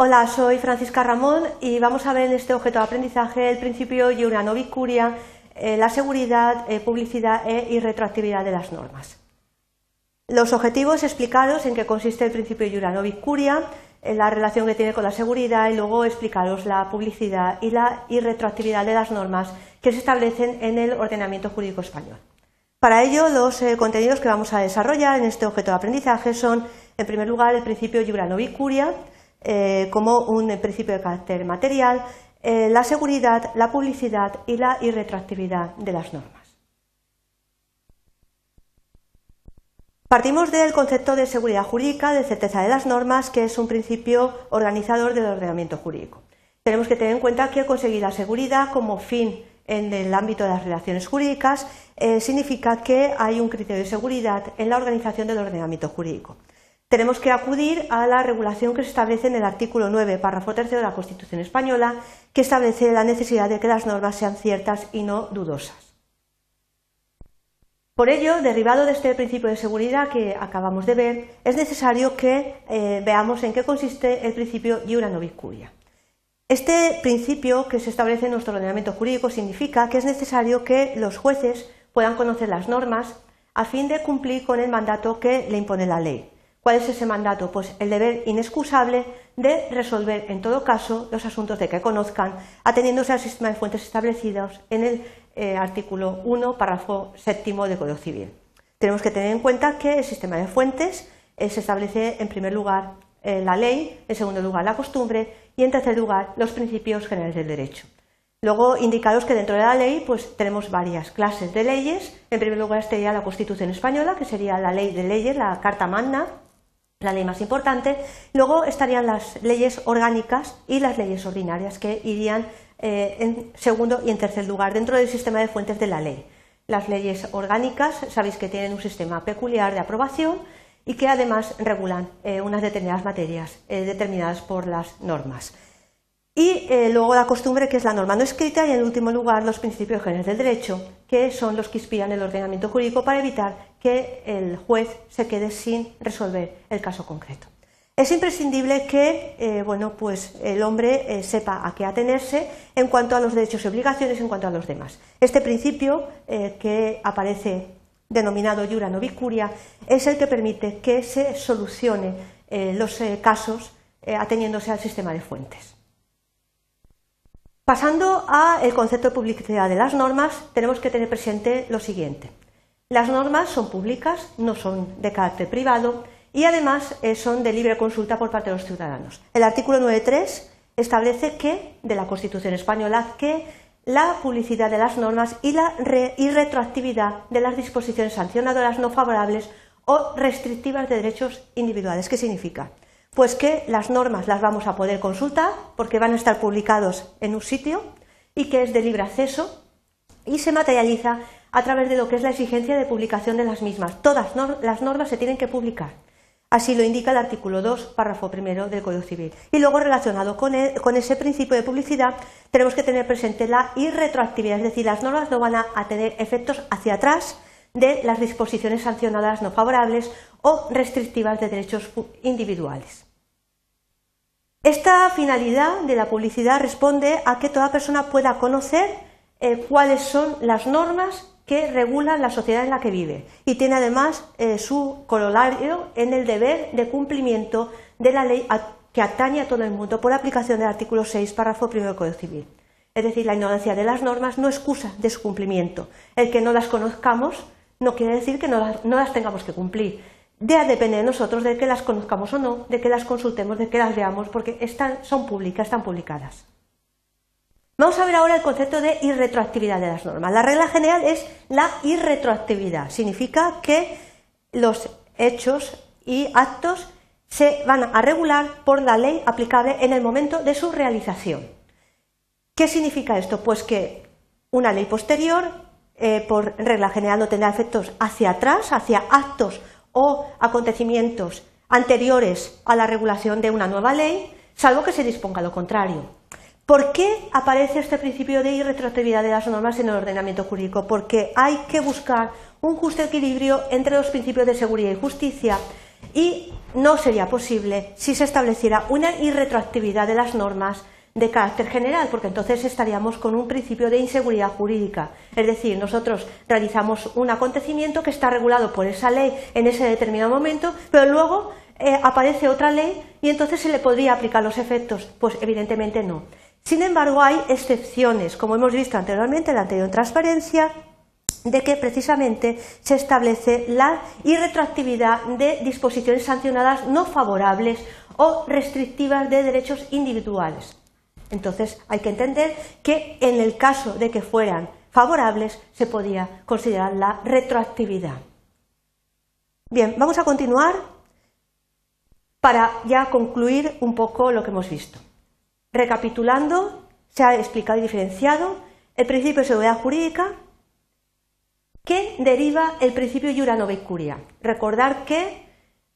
Hola, soy Francisca Ramón y vamos a ver en este objeto de aprendizaje el principio Iura Curia, eh, la seguridad, eh, publicidad e irretroactividad de las normas. Los objetivos explicaros en qué consiste el principio Iura Curia, en la relación que tiene con la seguridad y luego explicaros la publicidad y la irretroactividad de las normas que se establecen en el ordenamiento jurídico español. Para ello, los eh, contenidos que vamos a desarrollar en este objeto de aprendizaje son, en primer lugar, el principio Iura Curia, eh, como un principio de carácter material, eh, la seguridad, la publicidad y la irretroactividad de las normas. Partimos del concepto de seguridad jurídica, de certeza de las normas, que es un principio organizador del ordenamiento jurídico. Tenemos que tener en cuenta que conseguir la seguridad como fin en el ámbito de las relaciones jurídicas eh, significa que hay un criterio de seguridad en la organización del ordenamiento jurídico tenemos que acudir a la regulación que se establece en el artículo 9, párrafo tercero de la Constitución española, que establece la necesidad de que las normas sean ciertas y no dudosas. Por ello, derivado de este principio de seguridad que acabamos de ver, es necesario que eh, veamos en qué consiste el principio iura nobis curia. Este principio que se establece en nuestro ordenamiento jurídico significa que es necesario que los jueces puedan conocer las normas a fin de cumplir con el mandato que le impone la ley. ¿Cuál es ese mandato? Pues el deber inexcusable de resolver en todo caso los asuntos de que conozcan, ateniéndose al sistema de fuentes establecidos en el eh, artículo 1, párrafo séptimo del Código Civil. Tenemos que tener en cuenta que el sistema de fuentes eh, se establece en primer lugar eh, la ley, en segundo lugar la costumbre y en tercer lugar los principios generales del derecho. Luego, indicados que dentro de la ley pues, tenemos varias clases de leyes. En primer lugar estaría la Constitución española, que sería la ley de leyes, la Carta Magna, la ley más importante. Luego estarían las leyes orgánicas y las leyes ordinarias que irían eh, en segundo y en tercer lugar dentro del sistema de fuentes de la ley. Las leyes orgánicas, sabéis que tienen un sistema peculiar de aprobación y que además regulan eh, unas determinadas materias eh, determinadas por las normas. Y eh, luego la costumbre, que es la norma no escrita, y en último lugar los principios generales del derecho, que son los que inspiran el ordenamiento jurídico para evitar que el juez se quede sin resolver el caso concreto. Es imprescindible que eh, bueno, pues el hombre eh, sepa a qué atenerse en cuanto a los derechos y obligaciones en cuanto a los demás. Este principio, que aparece denominado iura novicuria, es el que permite que se solucione los casos ateniéndose al sistema de fuentes. Pasando al concepto de publicidad de las normas, tenemos que tener presente lo siguiente. Las normas son públicas, no son de carácter privado y además eh, son de libre consulta por parte de los ciudadanos. El artículo 9.3 establece que, de la Constitución española, que la publicidad de las normas y la retroactividad de las disposiciones sancionadoras no favorables o restrictivas de derechos individuales. ¿Qué significa? Pues que las normas las vamos a poder consultar porque van a estar publicados en un sitio y que es de libre acceso y se materializa a través de lo que es la exigencia de publicación de las mismas. Todas las normas se tienen que publicar. Así lo indica el artículo 2, párrafo primero del Código Civil. Y luego, relacionado con, con, ese principio de publicidad, tenemos que tener presente la irretroactividad, es decir, las normas no van a tener efectos hacia atrás de las disposiciones sancionadas no favorables o restrictivas de derechos individuales. Esta finalidad de la publicidad responde a que toda persona pueda conocer eh, cuáles son las normas que regulan la sociedad en la que vive y tiene además eh, su corolario en el deber de cumplimiento de la ley que atañe a todo el mundo por aplicación del artículo 6, párrafo primero del Código Civil. Es decir, la ignorancia de las normas no excusa de su cumplimiento. El que no las conozcamos no quiere decir que no las, tengamos que cumplir. Ya depende de nosotros de que las conozcamos o no, de que las consultemos, de que las veamos, porque están, son públicas, están publicadas. Vamos a ver ahora el concepto de irretroactividad de las normas. La regla general es la irretroactividad. Significa que los hechos y actos se van a regular por la ley aplicable en el momento de su realización. ¿Qué significa esto? Pues que una ley posterior eh, por regla general no tendrá efectos hacia atrás, hacia actos o acontecimientos anteriores a la regulación de una nueva ley, salvo que se disponga lo contrario. ¿Por qué aparece este principio de irretroactividad de las normas en el ordenamiento jurídico? Porque hay que buscar un justo equilibrio entre los principios de seguridad y justicia y no sería posible si se estableciera una irretroactividad de las normas de carácter general, porque entonces estaríamos con un principio de inseguridad jurídica. Es decir, nosotros realizamos un acontecimiento que está regulado por esa ley en ese determinado momento, pero luego eh, aparece otra ley y entonces se le podría aplicar los efectos. Pues evidentemente no. Sin embargo, hay excepciones, como hemos visto anteriormente en la anterior transparencia, de que precisamente se establece la irretroactividad de disposiciones sancionadas no favorables o restrictivas de derechos individuales. Entonces hay que entender que en el caso de que fueran favorables se podía considerar la retroactividad. Bien, vamos a continuar para ya concluir un poco lo que hemos visto. Recapitulando, se ha explicado y diferenciado el principio de seguridad jurídica que deriva el principio iura curia. Recordar que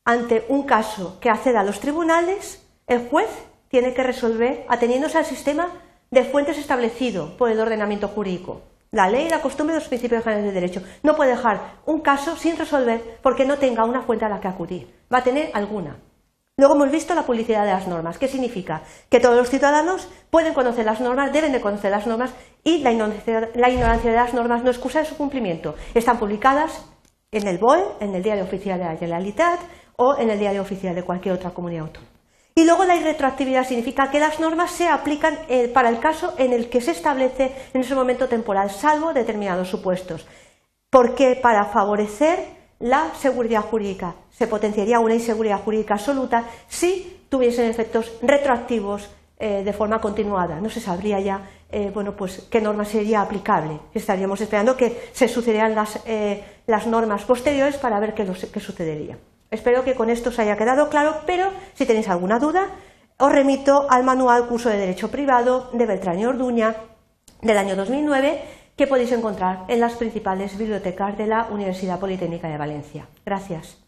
ante un caso que acceda a los tribunales, el juez tiene que resolver ateniéndose al sistema de fuentes establecido por el ordenamiento jurídico. La ley, la costumbre y los principios generales de derecho. No puede dejar un caso sin resolver porque no tenga una fuente a la que acudir. Va a tener alguna. Luego hemos visto la publicidad de las normas. ¿Qué significa? Que todos los ciudadanos pueden conocer las normas, deben de conocer las normas y la ignorancia, la ignorancia de las normas no excusa de su cumplimiento. Están publicadas en el BOE, en el Diario Oficial de la Generalitat o en el Diario Oficial de cualquier otra comunidad autónoma. Y luego la irretroactividad significa que las normas se aplican eh, para el caso en el que se establece en ese momento temporal, salvo determinados supuestos. Porque para favorecer la seguridad jurídica se potenciaría una inseguridad jurídica absoluta si tuviesen efectos retroactivos eh, de forma continuada. No se sabría ya eh, bueno, pues, qué norma sería aplicable. Estaríamos esperando que se sucedieran las, las normas posteriores para ver qué, qué sucedería. Espero que con esto os haya quedado claro, pero si tenéis alguna duda, os remito al manual curso de Derecho Privado de Beltrán y Orduña del año 2009 que podéis encontrar en las principales bibliotecas de la Universidad Politécnica de Valencia. Gracias.